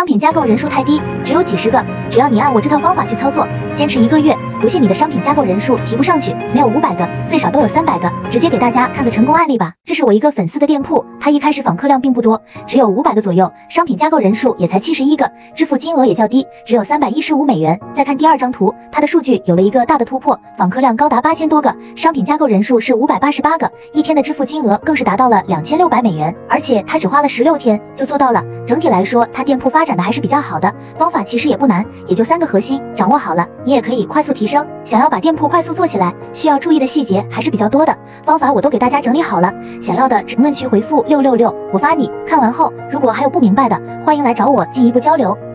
商品加购人数太低，只有几十个。只要你按我这套方法去操作，坚持一个月，不信你的商品加购人数提不上去，没有五百个，最少都有三百个。直接给大家看个成功案例吧。这是我一个粉丝的店铺，他一开始访客量并不多，只有五百个左右，商品加购人数也才七十一个，支付金额也较低，只有三百一十五美元。再看第二张图，他的数据有了一个大的突破，访客量高达八千多个，商品加购人数是五百八十八个，一天的支付金额更是达到了两千六百美元，而且他只花了十六天就做到了。整体来说，他店铺发展的还是比较好的，方法其实也不难，也就三个核心，掌握好了，你也可以快速提想要把店铺快速做起来，需要注意的细节还是比较多的，方法我都给大家整理好了，想要的评论区回复六六六，我发你。看完后，如果还有不明白的，欢迎来找我进一步交流。